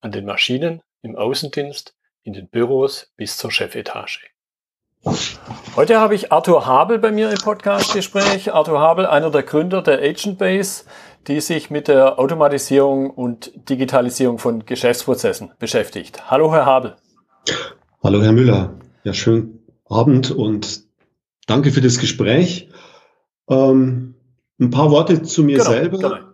an den Maschinen, im Außendienst, in den Büros bis zur Chefetage. Heute habe ich Arthur Habel bei mir im Podcastgespräch. Arthur Habel, einer der Gründer der Agent Base, die sich mit der Automatisierung und Digitalisierung von Geschäftsprozessen beschäftigt. Hallo, Herr Habel. Hallo, Herr Müller. Ja, schönen Abend und danke für das Gespräch. Ähm, ein paar Worte zu mir genau, selber. Genau.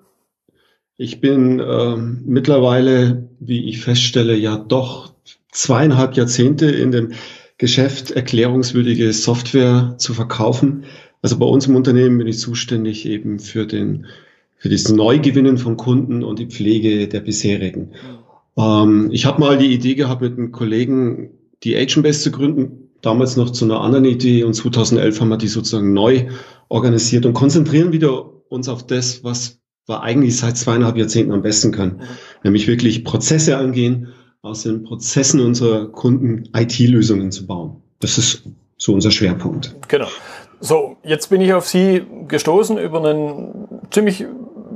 Ich bin ähm, mittlerweile, wie ich feststelle, ja doch zweieinhalb Jahrzehnte in dem Geschäft, erklärungswürdige Software zu verkaufen. Also bei uns im Unternehmen bin ich zuständig eben für den für das Neugewinnen von Kunden und die Pflege der bisherigen. Ähm, ich habe mal die Idee gehabt, mit einem Kollegen die Agentbase zu gründen, damals noch zu einer anderen Idee und 2011 haben wir die sozusagen neu organisiert und konzentrieren wieder uns auf das, was wir eigentlich seit zweieinhalb Jahrzehnten am besten können. Nämlich wirklich Prozesse angehen, aus den Prozessen unserer Kunden IT-Lösungen zu bauen. Das ist so unser Schwerpunkt. Genau. So, jetzt bin ich auf Sie gestoßen über einen ziemlich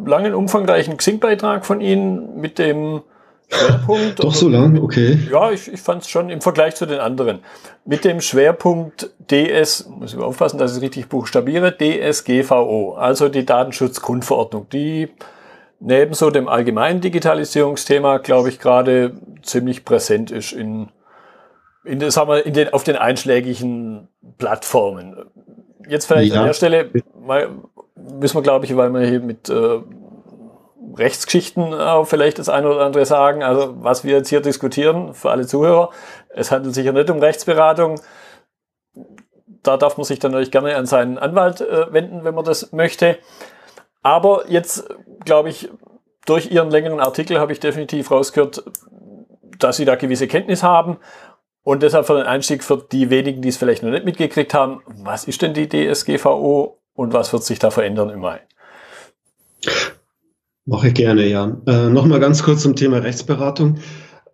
langen, umfangreichen Xing-Beitrag von Ihnen mit dem Schwerpunkt. Doch so lang, okay. Ja, ich, ich fand es schon im Vergleich zu den anderen. Mit dem Schwerpunkt DS, muss ich aufpassen, dass ich es richtig buchstabiere, DSGVO, also die Datenschutzgrundverordnung, die neben so dem allgemeinen Digitalisierungsthema, glaube ich, gerade ziemlich präsent ist in, in, sagen wir, in den, auf den einschlägigen Plattformen. Jetzt vielleicht ja. an der Stelle mal, müssen wir, glaube ich, weil wir hier mit äh, Rechtsgeschichten äh, vielleicht das eine oder andere sagen. Also was wir jetzt hier diskutieren für alle Zuhörer, es handelt sich ja nicht um Rechtsberatung. Da darf man sich dann natürlich gerne an seinen Anwalt äh, wenden, wenn man das möchte. Aber jetzt, glaube ich, durch Ihren längeren Artikel habe ich definitiv rausgehört, dass Sie da gewisse Kenntnis haben. Und deshalb für den Einstieg für die wenigen, die es vielleicht noch nicht mitgekriegt haben, was ist denn die DSGVO und was wird sich da verändern im Mai? Mache ich gerne, ja. Äh, Nochmal ganz kurz zum Thema Rechtsberatung.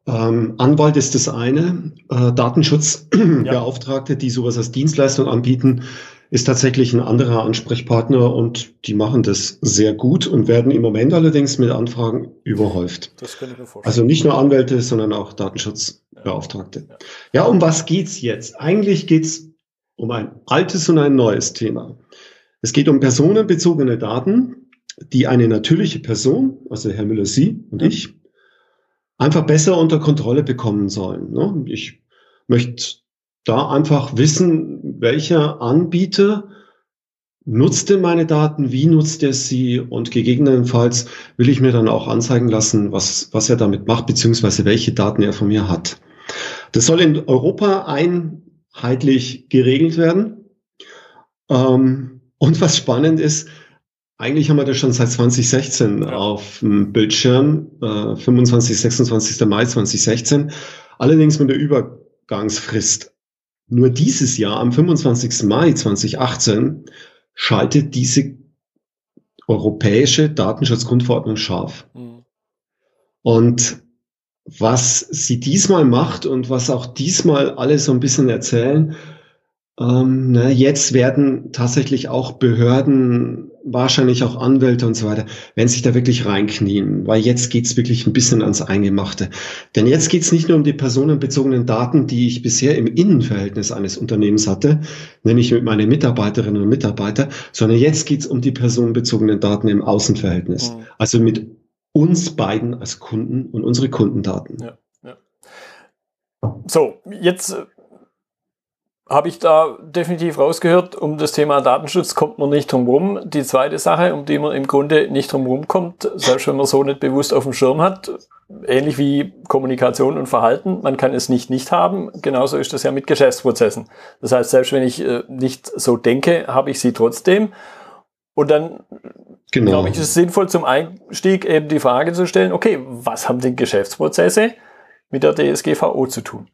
Ähm, Anwalt ist das eine. Äh, Datenschutzbeauftragte, ja. die sowas als Dienstleistung anbieten, ist tatsächlich ein anderer Ansprechpartner und die machen das sehr gut und werden im Moment allerdings mit Anfragen überhäuft. Das kann ich mir vorstellen. Also nicht nur Anwälte, sondern auch Datenschutzbeauftragte. Ja, ja um was geht's jetzt? Eigentlich geht's um ein altes und ein neues Thema. Es geht um personenbezogene Daten, die eine natürliche Person, also Herr Müller, Sie und mhm. ich, einfach besser unter Kontrolle bekommen sollen. Ne? Ich möchte da einfach wissen, welcher Anbieter nutzt denn meine Daten, wie nutzt er sie und gegebenenfalls will ich mir dann auch anzeigen lassen, was, was er damit macht, beziehungsweise welche Daten er von mir hat. Das soll in Europa einheitlich geregelt werden. Ähm, und was spannend ist, eigentlich haben wir das schon seit 2016 ja. auf dem Bildschirm, äh, 25, 26. Mai 2016, allerdings mit der Übergangsfrist. Nur dieses Jahr, am 25. Mai 2018, schaltet diese europäische Datenschutzgrundverordnung scharf. Mhm. Und was sie diesmal macht und was auch diesmal alle so ein bisschen erzählen, ähm, na, jetzt werden tatsächlich auch Behörden wahrscheinlich auch Anwälte und so weiter, wenn sich da wirklich reinknien, weil jetzt geht's wirklich ein bisschen ans Eingemachte. Denn jetzt geht's nicht nur um die personenbezogenen Daten, die ich bisher im Innenverhältnis eines Unternehmens hatte, nämlich mit meinen Mitarbeiterinnen und Mitarbeitern, sondern jetzt geht's um die personenbezogenen Daten im Außenverhältnis. Mhm. Also mit uns beiden als Kunden und unsere Kundendaten. Ja, ja. So, jetzt habe ich da definitiv rausgehört, um das Thema Datenschutz kommt man nicht drum rum. Die zweite Sache, um die man im Grunde nicht drum rum kommt, selbst wenn man so nicht bewusst auf dem Schirm hat, ähnlich wie Kommunikation und Verhalten, man kann es nicht nicht haben. Genauso ist das ja mit Geschäftsprozessen. Das heißt, selbst wenn ich äh, nicht so denke, habe ich sie trotzdem. Und dann genau. glaube ich, ist es sinnvoll zum Einstieg eben die Frage zu stellen, okay, was haben denn Geschäftsprozesse mit der DSGVO zu tun?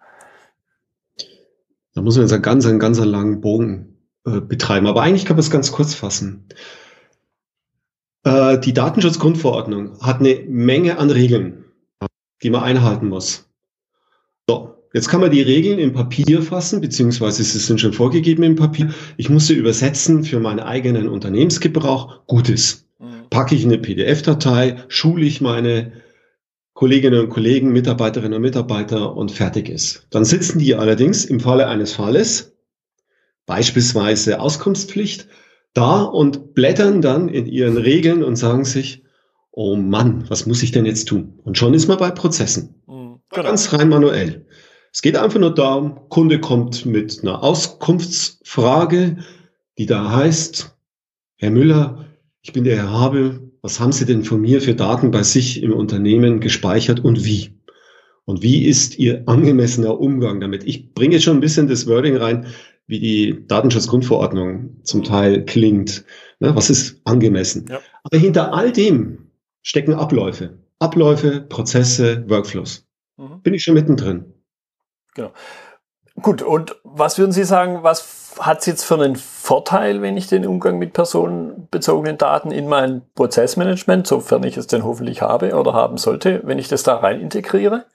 Da muss man jetzt einen ganz, einen ganz langen Bogen äh, betreiben. Aber eigentlich kann man es ganz kurz fassen. Äh, die Datenschutzgrundverordnung hat eine Menge an Regeln, die man einhalten muss. So, jetzt kann man die Regeln im Papier fassen, beziehungsweise sie sind schon vorgegeben im Papier. Ich muss sie übersetzen für meinen eigenen Unternehmensgebrauch. Gutes. Mhm. Packe ich in eine PDF-Datei, schule ich meine Kolleginnen und Kollegen, Mitarbeiterinnen und Mitarbeiter und fertig ist. Dann sitzen die allerdings im Falle eines Falles, beispielsweise Auskunftspflicht, da und blättern dann in ihren Regeln und sagen sich, oh Mann, was muss ich denn jetzt tun? Und schon ist man bei Prozessen. Mhm, genau. Ganz rein manuell. Es geht einfach nur darum, Kunde kommt mit einer Auskunftsfrage, die da heißt, Herr Müller, ich bin der Herr Habe, was haben Sie denn von mir für Daten bei sich im Unternehmen gespeichert und wie? Und wie ist Ihr angemessener Umgang damit? Ich bringe jetzt schon ein bisschen das Wording rein, wie die Datenschutzgrundverordnung zum Teil klingt. Ne, was ist angemessen? Ja. Aber hinter all dem stecken Abläufe. Abläufe, Prozesse, Workflows. Mhm. Bin ich schon mittendrin. Genau. Gut, und was würden Sie sagen, was hat es jetzt für einen Vorteil, wenn ich den Umgang mit personenbezogenen Daten in mein Prozessmanagement, sofern ich es denn hoffentlich habe oder haben sollte, wenn ich das da rein integriere?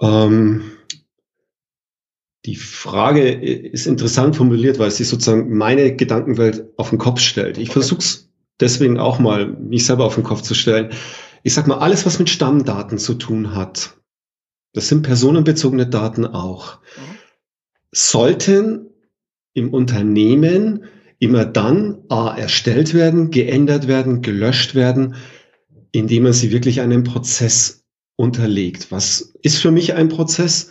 Ähm, die Frage ist interessant formuliert, weil sie sozusagen meine Gedankenwelt auf den Kopf stellt. Ich okay. versuche es deswegen auch mal, mich selber auf den Kopf zu stellen. Ich sag mal, alles, was mit Stammdaten zu tun hat, das sind personenbezogene Daten auch, mhm. Sollten im Unternehmen immer dann A, erstellt werden, geändert werden, gelöscht werden, indem man sie wirklich einem Prozess unterlegt. Was ist für mich ein Prozess?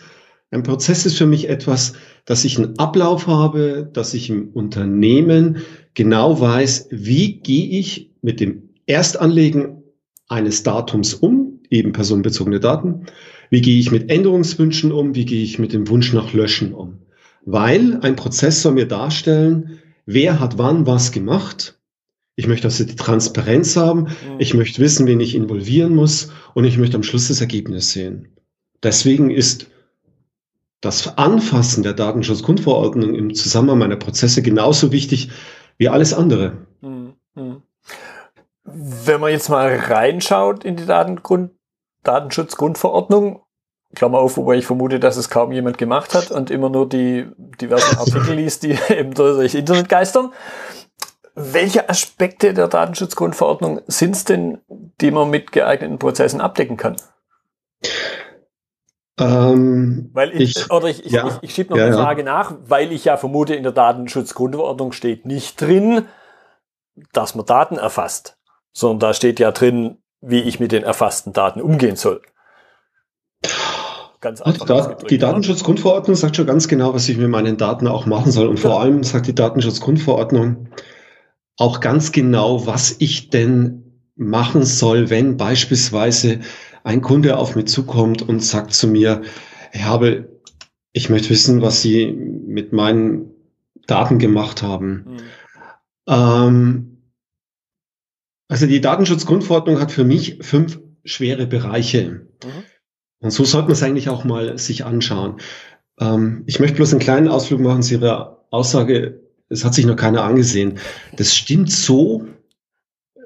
Ein Prozess ist für mich etwas, dass ich einen Ablauf habe, dass ich im Unternehmen genau weiß, wie gehe ich mit dem Erstanlegen eines Datums um, eben personenbezogene Daten, wie gehe ich mit Änderungswünschen um? Wie gehe ich mit dem Wunsch nach Löschen um? Weil ein Prozess soll mir darstellen, wer hat wann was gemacht. Ich möchte also die Transparenz haben. Mhm. Ich möchte wissen, wen ich involvieren muss. Und ich möchte am Schluss das Ergebnis sehen. Deswegen ist das Anfassen der Datenschutzgrundverordnung im Zusammenhang meiner Prozesse genauso wichtig wie alles andere. Mhm. Mhm. Wenn man jetzt mal reinschaut in die Datengrund Datenschutzgrundverordnung. Klammer auf, wobei ich vermute, dass es kaum jemand gemacht hat und immer nur die diversen Artikel liest, die eben durch Internet geistern. Welche Aspekte der Datenschutzgrundverordnung sind es denn, die man mit geeigneten Prozessen abdecken kann? Ähm, weil ich, ich, oder ich, ich, ja, ich, ich schiebe noch ja, eine Frage ja. nach, weil ich ja vermute, in der Datenschutzgrundverordnung steht nicht drin, dass man Daten erfasst, sondern da steht ja drin, wie ich mit den erfassten Daten umgehen soll. Ganz einfach. Da, die Datenschutzgrundverordnung sagt schon ganz genau, was ich mit meinen Daten auch machen soll. Und vor ja. allem sagt die Datenschutzgrundverordnung auch ganz genau, was ich denn machen soll, wenn beispielsweise ein Kunde auf mich zukommt und sagt zu mir, ich habe, ich möchte wissen, was Sie mit meinen Daten gemacht haben. Mhm. Ähm, also die Datenschutzgrundverordnung hat für mich fünf schwere Bereiche. Mhm. Und so sollte man es eigentlich auch mal sich anschauen. Ähm, ich möchte bloß einen kleinen Ausflug machen zu Ihrer Aussage, es hat sich noch keiner angesehen. Das stimmt so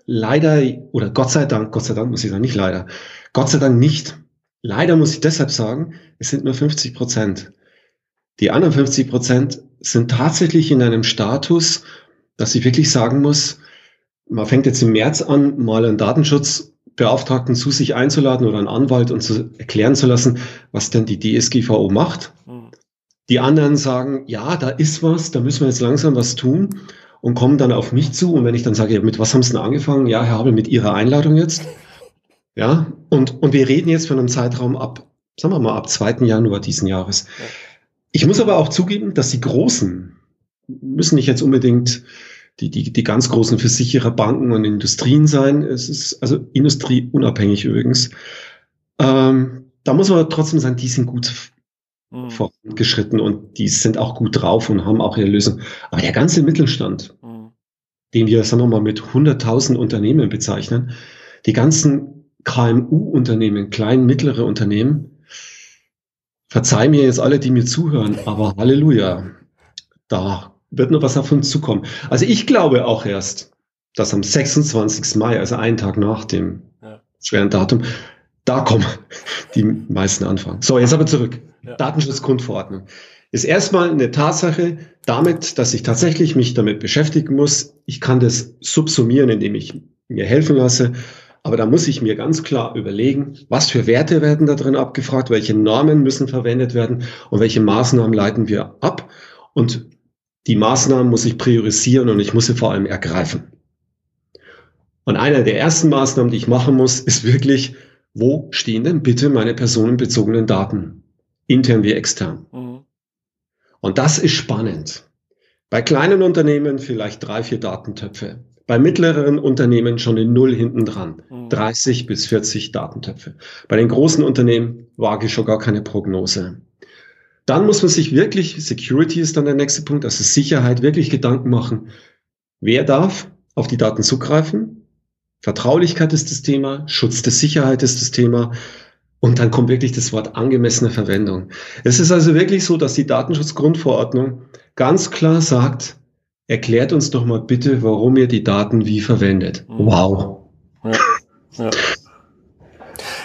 leider, oder Gott sei Dank, Gott sei Dank muss ich sagen, nicht leider, Gott sei Dank nicht. Leider muss ich deshalb sagen, es sind nur 50 Prozent. Die anderen 50 Prozent sind tatsächlich in einem Status, dass ich wirklich sagen muss, man fängt jetzt im März an, mal einen Datenschutzbeauftragten zu sich einzuladen oder einen Anwalt und zu erklären zu lassen, was denn die DSGVO macht. Mhm. Die anderen sagen, ja, da ist was, da müssen wir jetzt langsam was tun und kommen dann auf mich zu. Und wenn ich dann sage, mit was haben Sie denn angefangen? Ja, Herr Habel, mit Ihrer Einladung jetzt. Ja, und, und wir reden jetzt von einem Zeitraum ab, sagen wir mal, ab 2. Januar diesen Jahres. Ich muss aber auch zugeben, dass die Großen müssen nicht jetzt unbedingt die, die, die ganz großen Versicherer, Banken und Industrien sein. Es ist also industrieunabhängig übrigens. Ähm, da muss man trotzdem sagen, die sind gut mhm. vorangeschritten und die sind auch gut drauf und haben auch ihre Lösung. Aber der ganze Mittelstand, mhm. den wir, sagen wir mal, mit 100.000 Unternehmen bezeichnen, die ganzen KMU-Unternehmen, klein, mittlere Unternehmen, verzeih mir jetzt alle, die mir zuhören, aber Halleluja, da wird noch was auf uns zukommen. Also ich glaube auch erst, dass am 26. Mai, also einen Tag nach dem ja. schweren Datum, da kommen die meisten Anfragen. So, jetzt aber zurück. Ja. Datenschutzgrundverordnung ist erstmal eine Tatsache damit, dass ich tatsächlich mich damit beschäftigen muss. Ich kann das subsumieren, indem ich mir helfen lasse. Aber da muss ich mir ganz klar überlegen, was für Werte werden da drin abgefragt, welche Normen müssen verwendet werden und welche Maßnahmen leiten wir ab. Und die Maßnahmen muss ich priorisieren und ich muss sie vor allem ergreifen. Und einer der ersten Maßnahmen, die ich machen muss, ist wirklich, wo stehen denn bitte meine personenbezogenen Daten? Intern wie extern. Mhm. Und das ist spannend. Bei kleinen Unternehmen vielleicht drei, vier Datentöpfe. Bei mittleren Unternehmen schon in Null hinten dran. 30 mhm. bis 40 Datentöpfe. Bei den großen Unternehmen wage ich schon gar keine Prognose. Dann muss man sich wirklich, Security ist dann der nächste Punkt, also Sicherheit, wirklich Gedanken machen. Wer darf auf die Daten zugreifen? Vertraulichkeit ist das Thema, Schutz der Sicherheit ist das Thema. Und dann kommt wirklich das Wort angemessene Verwendung. Es ist also wirklich so, dass die Datenschutzgrundverordnung ganz klar sagt, erklärt uns doch mal bitte, warum ihr die Daten wie verwendet. Mhm. Wow. Ja. Ja.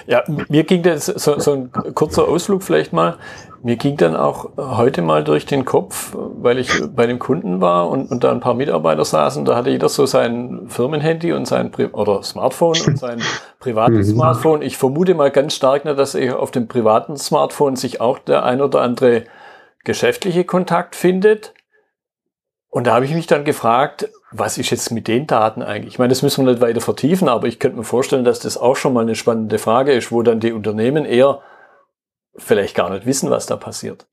Ja, mir ging das so, so ein kurzer Ausflug vielleicht mal. Mir ging dann auch heute mal durch den Kopf, weil ich bei dem Kunden war und, und da ein paar Mitarbeiter saßen. Da hatte jeder so sein Firmenhandy und sein Pri oder Smartphone und sein privates mhm. Smartphone. Ich vermute mal ganz stark, dass auf dem privaten Smartphone sich auch der ein oder andere geschäftliche Kontakt findet. Und da habe ich mich dann gefragt, was ist jetzt mit den Daten eigentlich? Ich meine, das müssen wir nicht weiter vertiefen, aber ich könnte mir vorstellen, dass das auch schon mal eine spannende Frage ist, wo dann die Unternehmen eher vielleicht gar nicht wissen, was da passiert.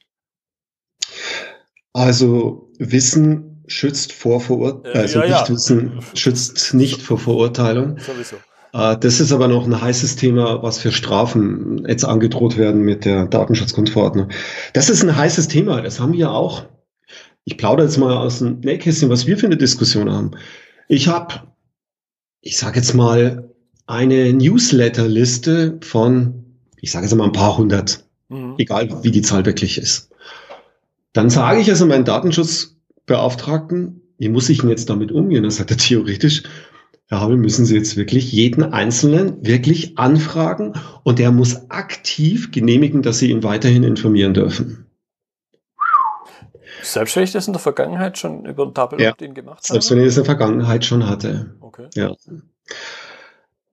Also Wissen schützt vor Verurteilung, äh, also ja, ja. Wissen schützt nicht vor Verurteilung. Sowieso. Äh, das ist aber noch ein heißes Thema, was für Strafen jetzt angedroht werden mit der Datenschutzgrundverordnung. Das ist ein heißes Thema, das haben wir auch ich plaudere jetzt mal aus dem Nähkästchen, was wir für eine Diskussion haben. Ich habe, ich sage jetzt mal, eine Newsletterliste von, ich sage jetzt mal ein paar hundert, mhm. egal wie die Zahl wirklich ist. Dann sage ich also meinen Datenschutzbeauftragten, wie muss ich denn jetzt damit umgehen? Dann sagt er theoretisch, Herr Habel, müssen Sie jetzt wirklich jeden Einzelnen wirklich anfragen und der muss aktiv genehmigen, dass Sie ihn weiterhin informieren dürfen. Selbst wenn ich das in der Vergangenheit schon über ein Double ja. Opt-in gemacht habe? Selbst wenn ich das in der Vergangenheit schon hatte. Okay. Ja.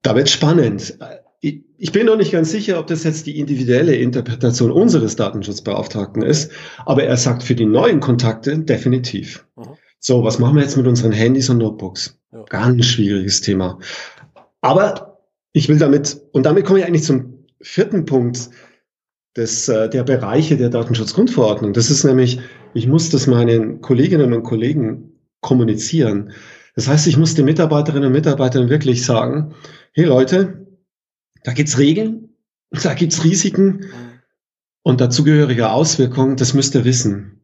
Da wird spannend. Ich bin noch nicht ganz sicher, ob das jetzt die individuelle Interpretation unseres Datenschutzbeauftragten ist, aber er sagt für die neuen Kontakte definitiv. Mhm. So, was machen wir jetzt mit unseren Handys und Notebooks? Ja. Ganz schwieriges Thema. Aber ich will damit, und damit komme ich eigentlich zum vierten Punkt, des, äh, der Bereiche der Datenschutzgrundverordnung. Das ist nämlich, ich muss das meinen Kolleginnen und Kollegen kommunizieren. Das heißt, ich muss den Mitarbeiterinnen und Mitarbeitern wirklich sagen, hey Leute, da gibt's Regeln, da gibt's Risiken und dazugehörige Auswirkungen, das müsst ihr wissen.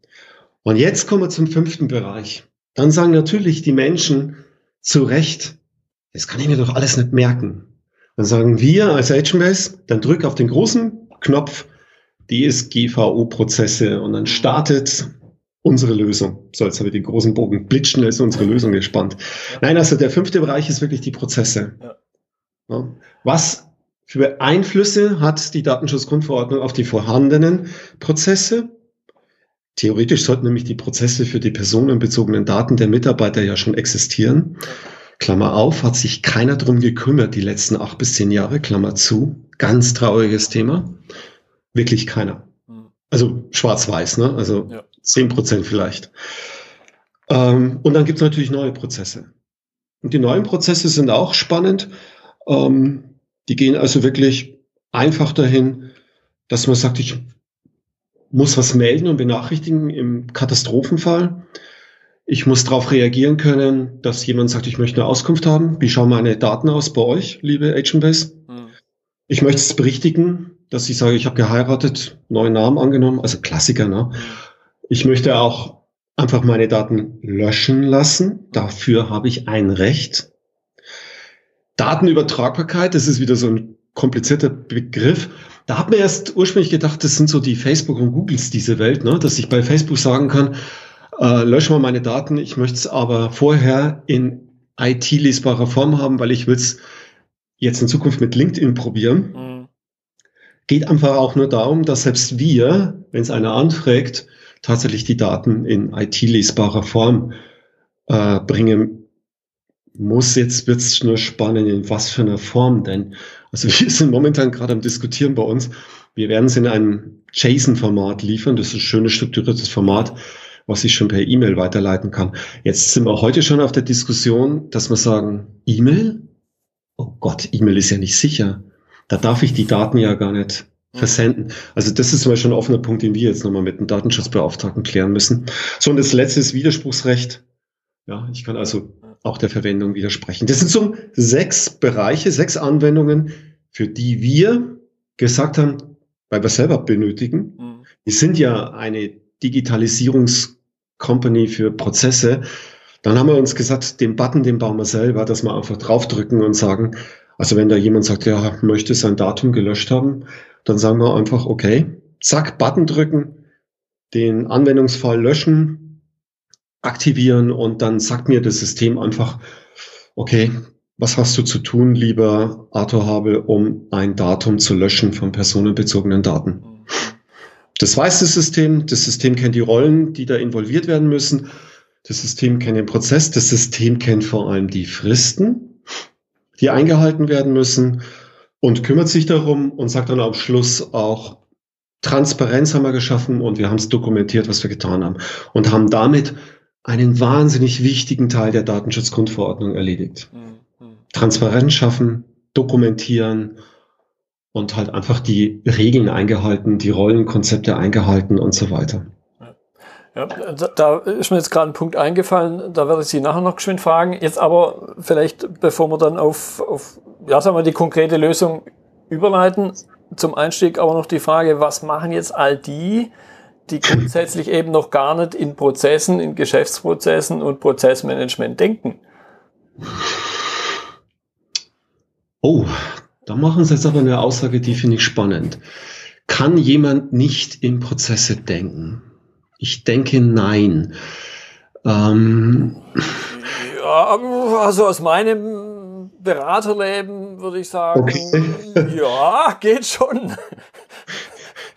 Und jetzt kommen wir zum fünften Bereich. Dann sagen natürlich die Menschen zu Recht, das kann ich mir doch alles nicht merken. Dann sagen wir als HMS, dann drück auf den großen Knopf DSGVO-Prozesse und dann startet unsere Lösung. So, jetzt habe ich den großen Bogen blitzschnell ist unsere Lösung gespannt. Nein, also der fünfte Bereich ist wirklich die Prozesse. Ja. Was für Einflüsse hat die Datenschutzgrundverordnung auf die vorhandenen Prozesse? Theoretisch sollten nämlich die Prozesse für die personenbezogenen Daten der Mitarbeiter ja schon existieren. Klammer auf, hat sich keiner drum gekümmert die letzten acht bis zehn Jahre, Klammer zu. Ganz trauriges Thema. Wirklich keiner. Hm. Also schwarz-weiß, ne? Also ja. 10 Prozent vielleicht. Ähm, und dann gibt es natürlich neue Prozesse. Und die neuen Prozesse sind auch spannend. Ähm, die gehen also wirklich einfach dahin, dass man sagt, ich muss was melden und benachrichtigen im Katastrophenfall. Ich muss darauf reagieren können, dass jemand sagt, ich möchte eine Auskunft haben. Wie schauen meine Daten aus bei euch, liebe Agentbase? Hm. Ich möchte es berichtigen, dass ich sage, ich habe geheiratet, neuen Namen angenommen, also Klassiker, ne? Hm. Ich möchte auch einfach meine Daten löschen lassen. Dafür habe ich ein Recht. Datenübertragbarkeit, das ist wieder so ein komplizierter Begriff. Da hat man erst ursprünglich gedacht, das sind so die Facebook und Googles diese Welt, ne? dass ich bei Facebook sagen kann, äh, lösch mal meine Daten, ich möchte es aber vorher in IT-lesbarer Form haben, weil ich will es jetzt in Zukunft mit LinkedIn probieren. Mhm. Geht einfach auch nur darum, dass selbst wir, wenn es einer anfragt, tatsächlich die Daten in IT-lesbarer Form äh, bringen muss. Jetzt wird es nur spannend, in was für einer Form denn. Also wir sind momentan gerade am Diskutieren bei uns. Wir werden es in einem JSON-Format liefern. Das ist ein schönes strukturiertes Format, was ich schon per E-Mail weiterleiten kann. Jetzt sind wir heute schon auf der Diskussion, dass wir sagen, E-Mail? Oh Gott, E-Mail ist ja nicht sicher. Da darf ich die Daten ja gar nicht versenden. Also das ist zum Beispiel ein offener Punkt, den wir jetzt nochmal mit dem Datenschutzbeauftragten klären müssen. So, und das letzte ist Widerspruchsrecht. Ja, ich kann also auch der Verwendung widersprechen. Das sind so sechs Bereiche, sechs Anwendungen, für die wir gesagt haben, weil wir selber benötigen. Mhm. Wir sind ja eine Digitalisierungscompany für Prozesse. Dann haben wir uns gesagt, den Button, den bauen wir selber, dass wir einfach draufdrücken und sagen, also wenn da jemand sagt, ja, möchte sein Datum gelöscht haben, dann sagen wir einfach, okay, zack, Button drücken, den Anwendungsfall löschen, aktivieren und dann sagt mir das System einfach, okay, was hast du zu tun, lieber Arthur Habel, um ein Datum zu löschen von personenbezogenen Daten? Das weiß das System. Das System kennt die Rollen, die da involviert werden müssen. Das System kennt den Prozess. Das System kennt vor allem die Fristen, die eingehalten werden müssen und kümmert sich darum und sagt dann am Schluss auch, Transparenz haben wir geschaffen und wir haben es dokumentiert, was wir getan haben und haben damit einen wahnsinnig wichtigen Teil der Datenschutzgrundverordnung erledigt. Mhm. Transparenz schaffen, dokumentieren und halt einfach die Regeln eingehalten, die Rollenkonzepte eingehalten und so weiter. Ja, da ist mir jetzt gerade ein Punkt eingefallen, da werde ich Sie nachher noch geschwind fragen. Jetzt aber vielleicht, bevor wir dann auf, auf ja, sagen wir, die konkrete Lösung überleiten, zum Einstieg aber noch die Frage, was machen jetzt all die, die grundsätzlich eben noch gar nicht in Prozessen, in Geschäftsprozessen und Prozessmanagement denken? Oh, da machen Sie jetzt aber eine Aussage, die finde ich spannend. Kann jemand nicht in Prozesse denken? Ich denke nein. Ähm. Ja, also aus meinem Beraterleben würde ich sagen, okay. ja, geht schon.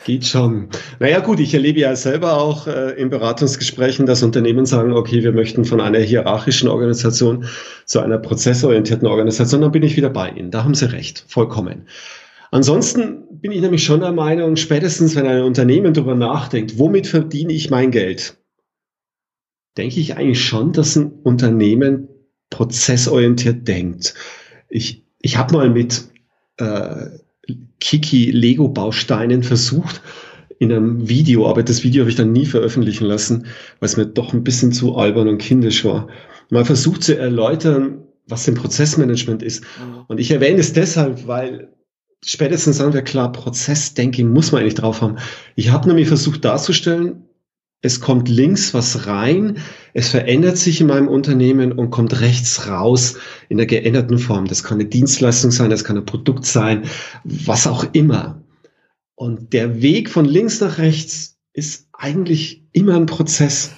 Geht schon. Naja gut, ich erlebe ja selber auch äh, in Beratungsgesprächen, dass Unternehmen sagen, okay, wir möchten von einer hierarchischen Organisation zu einer prozessorientierten Organisation, dann bin ich wieder bei Ihnen. Da haben Sie recht, vollkommen. Ansonsten bin ich nämlich schon der Meinung, spätestens wenn ein Unternehmen darüber nachdenkt, womit verdiene ich mein Geld, denke ich eigentlich schon, dass ein Unternehmen prozessorientiert denkt. Ich, ich habe mal mit äh, Kiki Lego-Bausteinen versucht in einem Video, aber das Video habe ich dann nie veröffentlichen lassen, weil es mir doch ein bisschen zu albern und kindisch war. Mal versucht zu erläutern, was denn Prozessmanagement ist. Mhm. Und ich erwähne es deshalb, weil spätestens sagen wir klar, Prozessdenken muss man eigentlich drauf haben. Ich habe nämlich versucht darzustellen, es kommt links was rein, es verändert sich in meinem Unternehmen und kommt rechts raus in der geänderten Form. Das kann eine Dienstleistung sein, das kann ein Produkt sein, was auch immer. Und der Weg von links nach rechts ist eigentlich immer ein Prozess.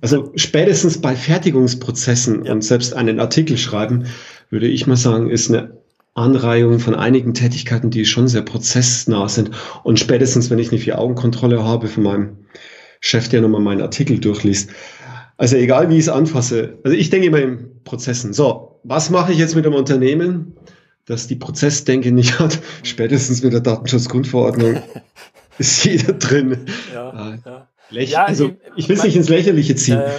Also spätestens bei Fertigungsprozessen und selbst einen Artikel schreiben, würde ich mal sagen, ist eine Anreihung von einigen Tätigkeiten, die schon sehr prozessnah sind. Und spätestens, wenn ich eine Vier-Augen-Kontrolle habe von meinem Chef, der nochmal meinen Artikel durchliest. Also egal, wie ich es anfasse. Also ich denke immer in Prozessen. So, was mache ich jetzt mit einem Unternehmen, das die Prozessdenke nicht hat? Spätestens mit der Datenschutzgrundverordnung ist jeder drin. Ja, äh, ja. ja also ich will es nicht ins Lächerliche ziehen. Äh,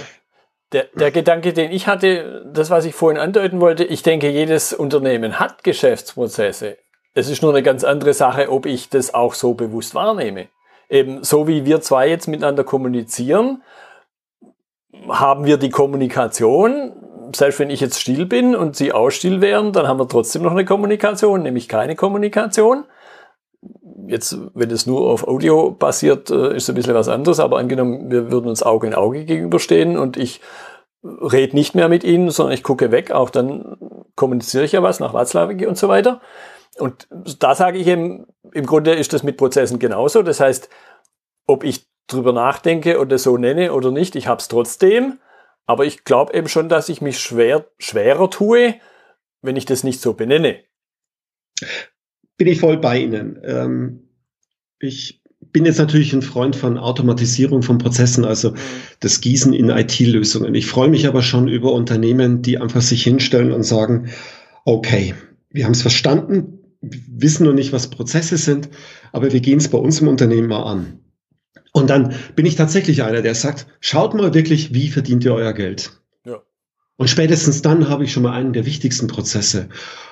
der, der Gedanke, den ich hatte, das, was ich vorhin andeuten wollte, ich denke, jedes Unternehmen hat Geschäftsprozesse. Es ist nur eine ganz andere Sache, ob ich das auch so bewusst wahrnehme. Eben so wie wir zwei jetzt miteinander kommunizieren, haben wir die Kommunikation. Selbst wenn ich jetzt still bin und Sie auch still wären, dann haben wir trotzdem noch eine Kommunikation, nämlich keine Kommunikation jetzt, wenn es nur auf Audio basiert, äh, ist ein bisschen was anderes, aber angenommen, wir würden uns Auge in Auge gegenüberstehen und ich rede nicht mehr mit Ihnen, sondern ich gucke weg, auch dann kommuniziere ich ja was nach Watzlawick und so weiter. Und da sage ich eben, im Grunde ist das mit Prozessen genauso. Das heißt, ob ich drüber nachdenke oder so nenne oder nicht, ich habe es trotzdem. Aber ich glaube eben schon, dass ich mich schwer, schwerer tue, wenn ich das nicht so benenne. Bin ich voll bei Ihnen. Ähm, ich bin jetzt natürlich ein Freund von Automatisierung von Prozessen, also mhm. das Gießen in IT-Lösungen. Ich freue mich aber schon über Unternehmen, die einfach sich hinstellen und sagen, okay, wir haben es verstanden, wissen noch nicht, was Prozesse sind, aber wir gehen es bei uns im Unternehmen mal an. Und dann bin ich tatsächlich einer, der sagt, schaut mal wirklich, wie verdient ihr euer Geld? Ja. Und spätestens dann habe ich schon mal einen der wichtigsten Prozesse.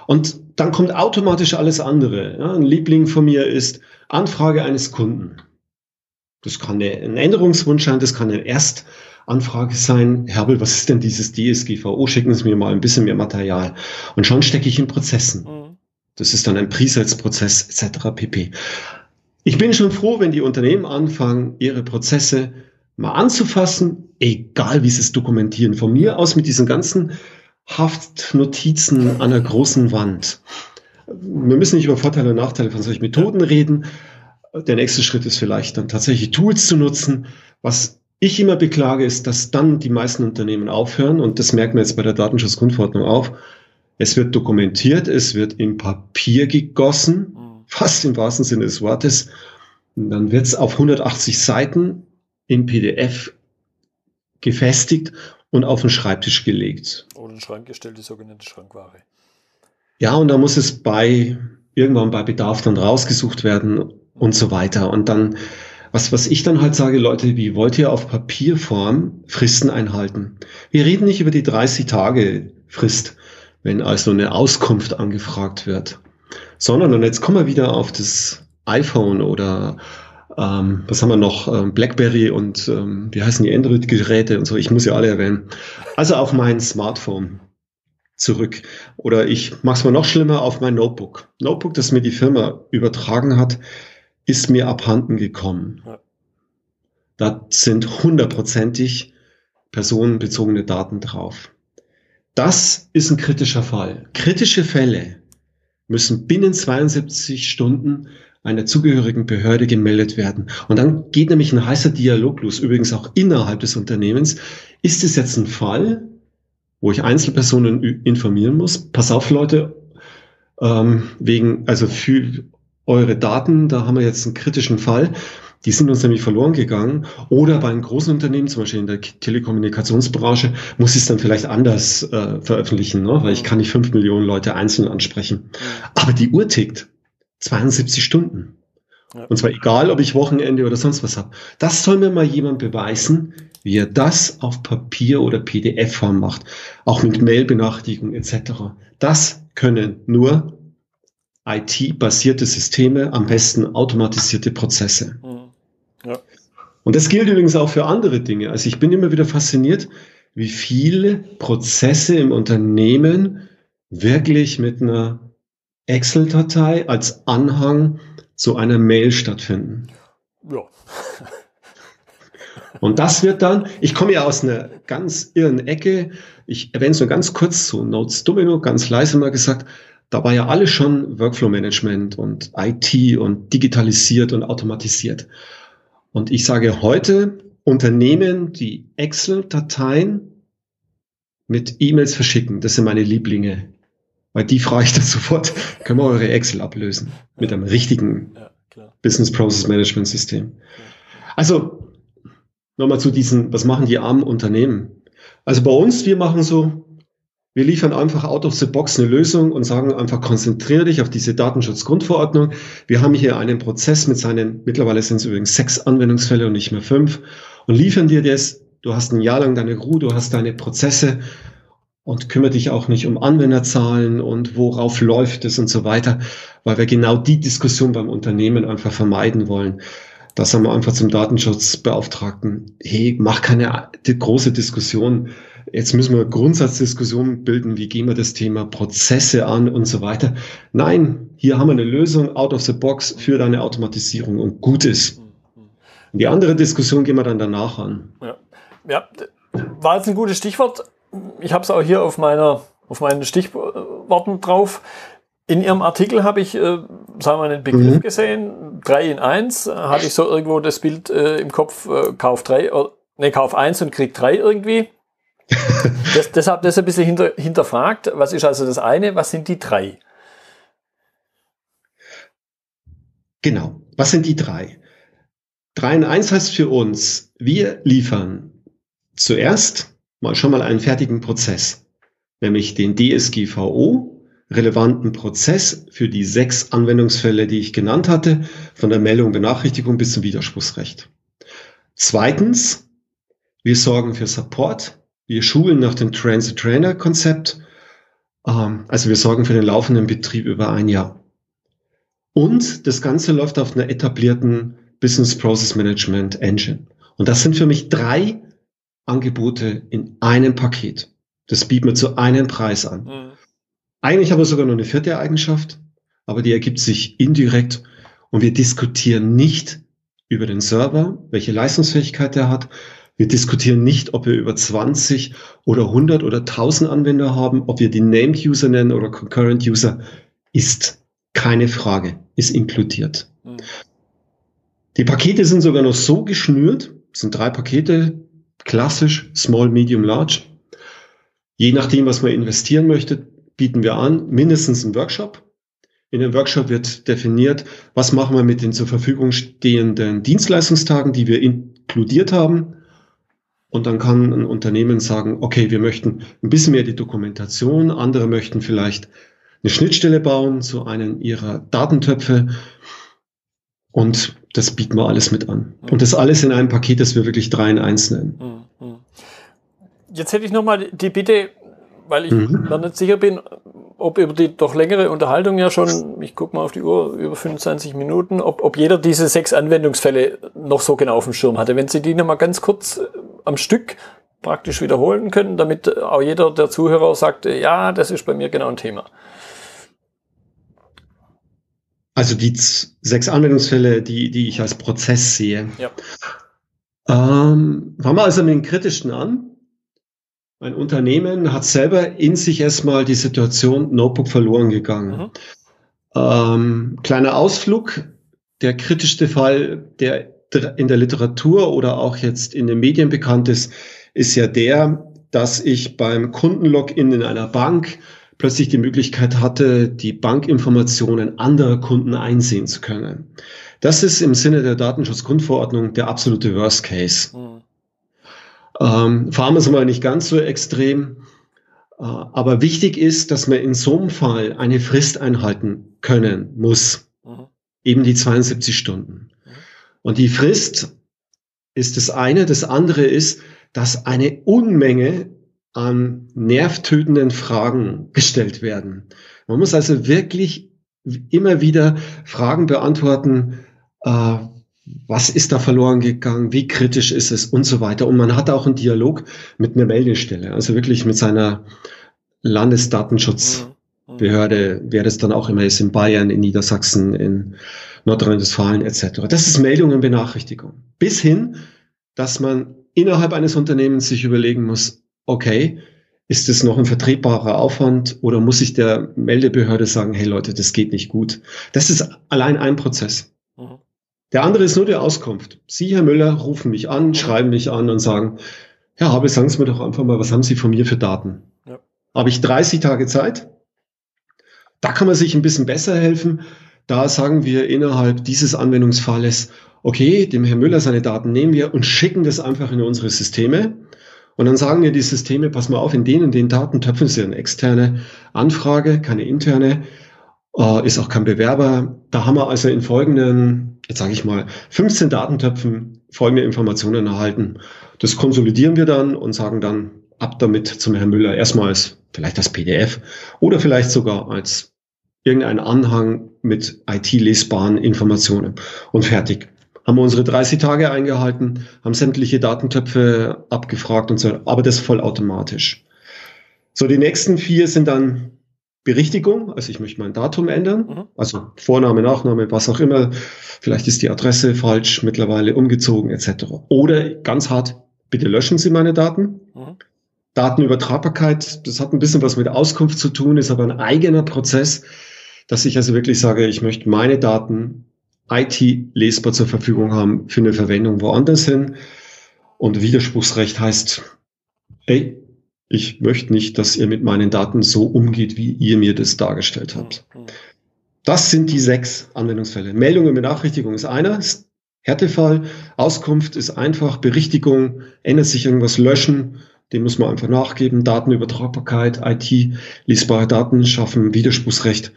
Und dann kommt automatisch alles andere. Ja, ein Liebling von mir ist Anfrage eines Kunden. Das kann ein Änderungswunsch sein, das kann eine Erstanfrage sein. Herbel, was ist denn dieses DSGVO? Schicken Sie mir mal ein bisschen mehr Material. Und schon stecke ich in Prozessen. Mhm. Das ist dann ein Pre-Sales-Prozess etc. pp. Ich bin schon froh, wenn die Unternehmen anfangen, ihre Prozesse mal anzufassen, egal wie sie es dokumentieren. Von mir aus mit diesen ganzen Haftnotizen an der großen Wand. Wir müssen nicht über Vorteile und Nachteile von solchen Methoden reden. Der nächste Schritt ist vielleicht dann tatsächlich Tools zu nutzen. Was ich immer beklage, ist, dass dann die meisten Unternehmen aufhören, und das merken wir jetzt bei der Datenschutzgrundverordnung auf. Es wird dokumentiert, es wird in Papier gegossen fast im wahrsten Sinne des Wortes. Und dann wird es auf 180 Seiten im PDF gefestigt und auf den Schreibtisch gelegt. Oder in den Schrank gestellt, die sogenannte Schrankware. Ja, und da muss es bei irgendwann bei Bedarf dann rausgesucht werden und so weiter. Und dann, was, was ich dann halt sage, Leute, wie wollt ihr auf Papierform Fristen einhalten? Wir reden nicht über die 30 Tage Frist, wenn also eine Auskunft angefragt wird sondern, und jetzt kommen wir wieder auf das iPhone oder ähm, was haben wir noch, ähm, BlackBerry und ähm, wie heißen die Android-Geräte und so, ich muss ja alle erwähnen. Also auf mein Smartphone zurück. Oder ich mache es mal noch schlimmer auf mein Notebook. Notebook, das mir die Firma übertragen hat, ist mir abhanden gekommen. Ja. Da sind hundertprozentig personenbezogene Daten drauf. Das ist ein kritischer Fall. Kritische Fälle müssen binnen 72 Stunden einer zugehörigen Behörde gemeldet werden. Und dann geht nämlich ein heißer Dialog los, übrigens auch innerhalb des Unternehmens. Ist es jetzt ein Fall, wo ich Einzelpersonen informieren muss? Pass auf, Leute, ähm, wegen, also für eure Daten, da haben wir jetzt einen kritischen Fall. Die sind uns nämlich verloren gegangen. Oder bei einem großen Unternehmen, zum Beispiel in der Telekommunikationsbranche, muss ich es dann vielleicht anders äh, veröffentlichen, ne? weil ich kann nicht fünf Millionen Leute einzeln ansprechen. Aber die Uhr tickt 72 Stunden. Ja. Und zwar egal, ob ich Wochenende oder sonst was habe. Das soll mir mal jemand beweisen, wie er das auf Papier oder PDF-Form macht. Auch mit Mail-Benachrichtigung etc. Das können nur IT-basierte Systeme, am besten automatisierte Prozesse. Mhm. Und das gilt übrigens auch für andere Dinge. Also ich bin immer wieder fasziniert, wie viele Prozesse im Unternehmen wirklich mit einer Excel-Datei als Anhang zu einer Mail stattfinden. Ja. Und das wird dann, ich komme ja aus einer ganz irren Ecke, ich erwähne es nur ganz kurz zu Notes Domino, ganz leise mal gesagt, da war ja alles schon Workflow-Management und IT und digitalisiert und automatisiert. Und ich sage heute, Unternehmen, die Excel-Dateien mit E-Mails verschicken, das sind meine Lieblinge. Weil die frage ich dann sofort, können wir eure Excel ablösen mit einem richtigen ja, Business Process Management System. Also nochmal zu diesen, was machen die armen Unternehmen? Also bei uns, wir machen so, wir liefern einfach out of the box eine Lösung und sagen einfach, konzentriere dich auf diese Datenschutzgrundverordnung. Wir haben hier einen Prozess mit seinen, mittlerweile sind es übrigens sechs Anwendungsfälle und nicht mehr fünf und liefern dir das. Du hast ein Jahr lang deine Ruhe, du hast deine Prozesse und kümmere dich auch nicht um Anwenderzahlen und worauf läuft es und so weiter, weil wir genau die Diskussion beim Unternehmen einfach vermeiden wollen. da sagen wir einfach zum Datenschutzbeauftragten, hey, mach keine große Diskussion. Jetzt müssen wir Grundsatzdiskussionen bilden, wie gehen wir das Thema Prozesse an und so weiter. Nein, hier haben wir eine Lösung out of the box für deine Automatisierung und gut ist. Und die andere Diskussion gehen wir dann danach an. Ja, ja war jetzt ein gutes Stichwort. Ich habe es auch hier auf meiner auf meinen Stichworten drauf. In Ihrem Artikel habe ich, äh, sagen wir mal, einen Begriff mhm. gesehen, 3 in 1, hatte ich so irgendwo das Bild äh, im Kopf, äh, Kauf 3, äh, ne, Kauf 1 und Krieg 3 irgendwie. das, deshalb das ein bisschen hinter, hinterfragt. Was ist also das eine, was sind die drei? Genau, was sind die drei? 3 in 1 heißt für uns, wir liefern zuerst mal schon mal einen fertigen Prozess, nämlich den DSGVO relevanten Prozess für die sechs Anwendungsfälle, die ich genannt hatte, von der Meldung, Benachrichtigung bis zum Widerspruchsrecht. Zweitens, wir sorgen für Support. Wir schulen nach dem Train-the-Trainer-Konzept. Ähm, also wir sorgen für den laufenden Betrieb über ein Jahr. Und das Ganze läuft auf einer etablierten Business Process Management Engine. Und das sind für mich drei Angebote in einem Paket. Das bieten wir zu einem Preis an. Mhm. Eigentlich haben wir sogar noch eine vierte Eigenschaft, aber die ergibt sich indirekt und wir diskutieren nicht über den Server, welche Leistungsfähigkeit er hat. Wir diskutieren nicht, ob wir über 20 oder 100 oder 1000 Anwender haben, ob wir die Named User nennen oder Concurrent User, ist keine Frage, ist inkludiert. Mhm. Die Pakete sind sogar noch so geschnürt, es sind drei Pakete, klassisch, small, medium, large. Je nachdem, was man investieren möchte, bieten wir an, mindestens einen Workshop. In dem Workshop wird definiert, was machen wir mit den zur Verfügung stehenden Dienstleistungstagen, die wir inkludiert haben. Und dann kann ein Unternehmen sagen, okay, wir möchten ein bisschen mehr die Dokumentation, andere möchten vielleicht eine Schnittstelle bauen zu einem ihrer Datentöpfe. Und das bieten wir alles mit an. Und das alles in einem Paket, das wir wirklich drei in eins nennen. Mhm. Mhm. Jetzt hätte ich nochmal die Bitte, weil ich mhm. mir nicht sicher bin, ob über die doch längere Unterhaltung ja schon, ich gucke mal auf die Uhr, über 25 Minuten, ob, ob jeder diese sechs Anwendungsfälle noch so genau auf dem Schirm hatte. Wenn Sie die nochmal ganz kurz am Stück praktisch wiederholen können, damit auch jeder der Zuhörer sagt, ja, das ist bei mir genau ein Thema. Also die sechs Anwendungsfälle, die, die ich als Prozess sehe. Ja. Ähm, fangen wir also mit den kritischen an. Mein Unternehmen hat selber in sich erstmal die Situation Notebook verloren gegangen. Mhm. Ähm, kleiner Ausflug. Der kritischste Fall, der in der Literatur oder auch jetzt in den Medien bekannt ist, ist ja der, dass ich beim Kundenlogin in einer Bank plötzlich die Möglichkeit hatte, die Bankinformationen anderer Kunden einsehen zu können. Das ist im Sinne der Datenschutzgrundverordnung der absolute Worst Case. Mhm. Ähm, fahren wir es mal nicht ganz so extrem. Äh, aber wichtig ist, dass man in so einem Fall eine Frist einhalten können muss. Mhm. Eben die 72 Stunden. Mhm. Und die Frist ist das eine. Das andere ist, dass eine Unmenge an nervtötenden Fragen gestellt werden. Man muss also wirklich immer wieder Fragen beantworten, äh, was ist da verloren gegangen, wie kritisch ist es und so weiter. Und man hat auch einen Dialog mit einer Meldestelle, also wirklich mit seiner Landesdatenschutzbehörde, wer das dann auch immer ist, in Bayern, in Niedersachsen, in Nordrhein-Westfalen etc. Das ist Meldung und Benachrichtigung. Bis hin, dass man innerhalb eines Unternehmens sich überlegen muss, okay, ist es noch ein vertretbarer Aufwand oder muss ich der Meldebehörde sagen, hey Leute, das geht nicht gut? Das ist allein ein Prozess. Mhm. Der andere ist nur die Auskunft. Sie, Herr Müller, rufen mich an, schreiben mich an und sagen, Herr Habe, sagen Sie mir doch einfach mal, was haben Sie von mir für Daten? Ja. Habe ich 30 Tage Zeit? Da kann man sich ein bisschen besser helfen. Da sagen wir innerhalb dieses Anwendungsfalles, okay, dem Herrn Müller seine Daten nehmen wir und schicken das einfach in unsere Systeme. Und dann sagen mir die Systeme, pass mal auf, in denen den Datentöpfen ist eine externe Anfrage, keine interne, äh, ist auch kein Bewerber. Da haben wir also in folgenden jetzt sage ich mal, 15 Datentöpfen folgende Informationen erhalten. Das konsolidieren wir dann und sagen dann ab damit zum Herrn Müller erstmals vielleicht als PDF oder vielleicht sogar als irgendein Anhang mit IT-lesbaren Informationen und fertig. haben wir unsere 30 Tage eingehalten, haben sämtliche Datentöpfe abgefragt und so, aber das vollautomatisch. So, die nächsten vier sind dann Berichtigung, also ich möchte mein Datum ändern, mhm. also Vorname, Nachname, was auch immer. Vielleicht ist die Adresse falsch, mittlerweile umgezogen etc. Oder ganz hart, bitte löschen Sie meine Daten. Mhm. Datenübertragbarkeit, das hat ein bisschen was mit Auskunft zu tun, ist aber ein eigener Prozess, dass ich also wirklich sage, ich möchte meine Daten IT-lesbar zur Verfügung haben für eine Verwendung woanders hin. Und Widerspruchsrecht heißt, ey, ich möchte nicht, dass ihr mit meinen Daten so umgeht, wie ihr mir das dargestellt habt. Mhm. Das sind die sechs Anwendungsfälle. Meldung und Benachrichtigung ist einer, ist Härtefall. Auskunft ist einfach Berichtigung, ändert sich irgendwas, löschen, dem muss man einfach nachgeben. Datenübertragbarkeit, IT, lesbare Daten schaffen, Widerspruchsrecht.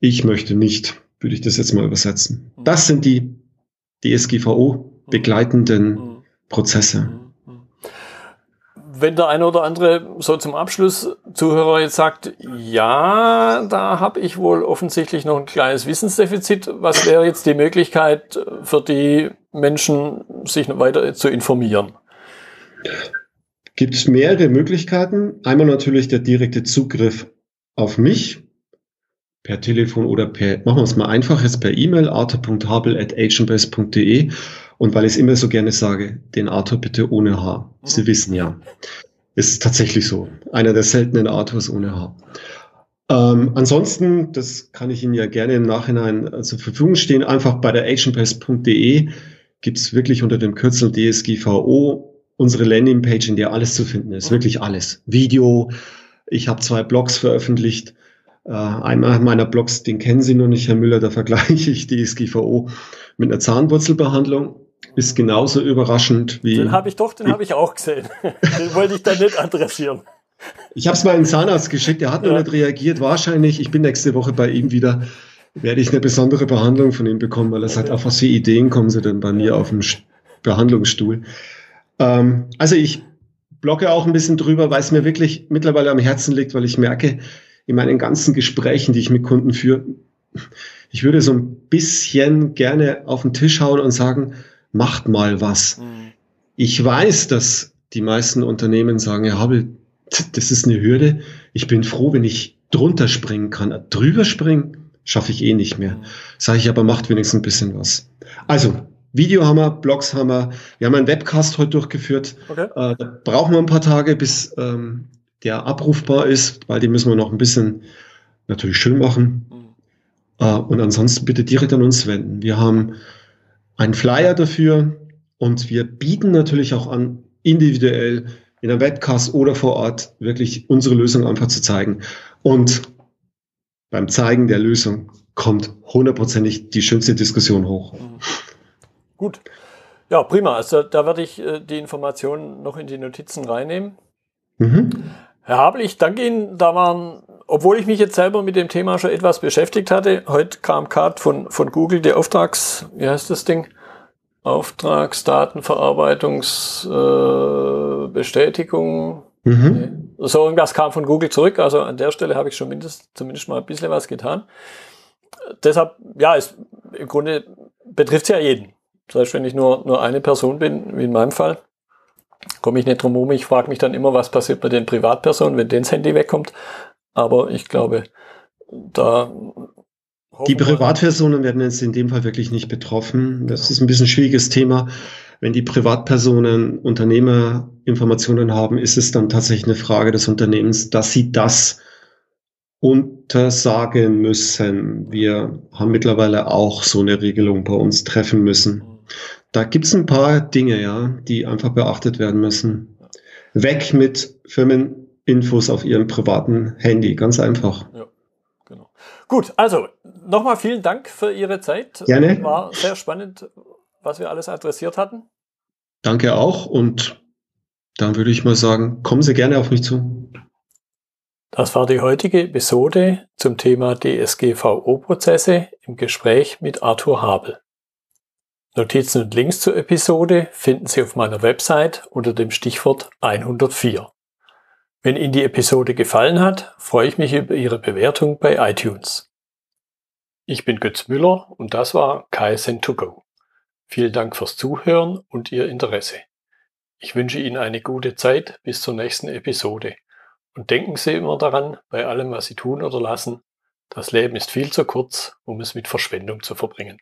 Ich möchte nicht, würde ich das jetzt mal übersetzen. Mhm. Das sind die DSGVO begleitenden mhm. Prozesse wenn der eine oder andere so zum Abschluss Zuhörer jetzt sagt, ja, da habe ich wohl offensichtlich noch ein kleines Wissensdefizit, was wäre jetzt die Möglichkeit für die Menschen, sich noch weiter zu informieren? Gibt es mehrere Möglichkeiten. Einmal natürlich der direkte Zugriff auf mich per Telefon oder per, machen wir es mal einfach, jetzt per E-Mail, arthur.habel.agentbase.de und weil ich es immer so gerne sage, den Arthur bitte ohne Haar. Sie wissen ja. Es ist tatsächlich so. Einer der seltenen Arthurs ohne Haar. Ähm, ansonsten, das kann ich Ihnen ja gerne im Nachhinein äh, zur Verfügung stehen, einfach bei der agentpass.de gibt es wirklich unter dem Kürzel DSGVO unsere Landingpage, in der alles zu finden ist. Wirklich alles. Video. Ich habe zwei Blogs veröffentlicht. Äh, einmal meiner Blogs, den kennen Sie noch nicht, Herr Müller, da vergleiche ich DSGVO mit einer Zahnwurzelbehandlung ist genauso überraschend wie. Den habe ich doch, den habe ich auch gesehen. den wollte ich da nicht adressieren. Ich habe es mal in Zahnarzt geschickt, er hat ja. noch nicht reagiert. Wahrscheinlich, ich bin nächste Woche bei ihm wieder, werde ich eine besondere Behandlung von ihm bekommen, weil er sagt, auf was für Ideen kommen sie denn bei mir auf dem Behandlungsstuhl. Ähm, also ich blocke auch ein bisschen drüber, weil es mir wirklich mittlerweile am Herzen liegt, weil ich merke, in meinen ganzen Gesprächen, die ich mit Kunden führe, ich würde so ein bisschen gerne auf den Tisch hauen und sagen, macht mal was. Mhm. Ich weiß, dass die meisten Unternehmen sagen, ja, Habel, das ist eine Hürde. Ich bin froh, wenn ich drunter springen kann. Drüber springen schaffe ich eh nicht mehr. Mhm. Sage ich aber, macht wenigstens ein bisschen was. Also, Video haben wir, Blogs haben wir. Wir haben einen Webcast heute durchgeführt. Okay. Äh, da brauchen wir ein paar Tage, bis ähm, der abrufbar ist, weil die müssen wir noch ein bisschen natürlich schön machen. Mhm. Äh, und ansonsten bitte direkt an uns wenden. Wir haben einen Flyer dafür und wir bieten natürlich auch an, individuell in einem Webcast oder vor Ort wirklich unsere Lösung einfach zu zeigen. Und beim Zeigen der Lösung kommt hundertprozentig die schönste Diskussion hoch. Mhm. Gut. Ja, prima. Also da werde ich äh, die Informationen noch in die Notizen reinnehmen. Mhm. Herr Habel, ich danke Ihnen. Da waren, obwohl ich mich jetzt selber mit dem Thema schon etwas beschäftigt hatte, heute kam gerade von, von Google der Auftrags, wie heißt das Ding? Auftragsdatenverarbeitungsbestätigung. Äh, mhm. So irgendwas kam von Google zurück. Also an der Stelle habe ich schon mindest, zumindest mal ein bisschen was getan. Deshalb, ja, es, im Grunde betrifft es ja jeden. Das heißt, wenn ich nur, nur eine Person bin, wie in meinem Fall, komme ich nicht drum herum. Ich frage mich dann immer, was passiert bei den Privatpersonen, wenn denen das Handy wegkommt. Aber ich glaube, da. Die Privatpersonen werden jetzt in dem Fall wirklich nicht betroffen. Das ist ein bisschen ein schwieriges Thema. Wenn die Privatpersonen Unternehmerinformationen haben, ist es dann tatsächlich eine Frage des Unternehmens, dass sie das untersagen müssen. Wir haben mittlerweile auch so eine Regelung bei uns treffen müssen. Da gibt's ein paar Dinge, ja, die einfach beachtet werden müssen. Weg mit Firmeninfos auf ihrem privaten Handy, ganz einfach. Ja, genau. Gut, also nochmal vielen Dank für Ihre Zeit. Gerne. War sehr spannend, was wir alles adressiert hatten. Danke auch und dann würde ich mal sagen, kommen Sie gerne auf mich zu. Das war die heutige Episode zum Thema DSGVO-Prozesse im Gespräch mit Arthur Habel. Notizen und Links zur Episode finden Sie auf meiner Website unter dem Stichwort 104. Wenn Ihnen die Episode gefallen hat, freue ich mich über Ihre Bewertung bei iTunes. Ich bin Götz Müller und das war KSN2Go. Vielen Dank fürs Zuhören und Ihr Interesse. Ich wünsche Ihnen eine gute Zeit bis zur nächsten Episode. Und denken Sie immer daran, bei allem, was Sie tun oder lassen, das Leben ist viel zu kurz, um es mit Verschwendung zu verbringen.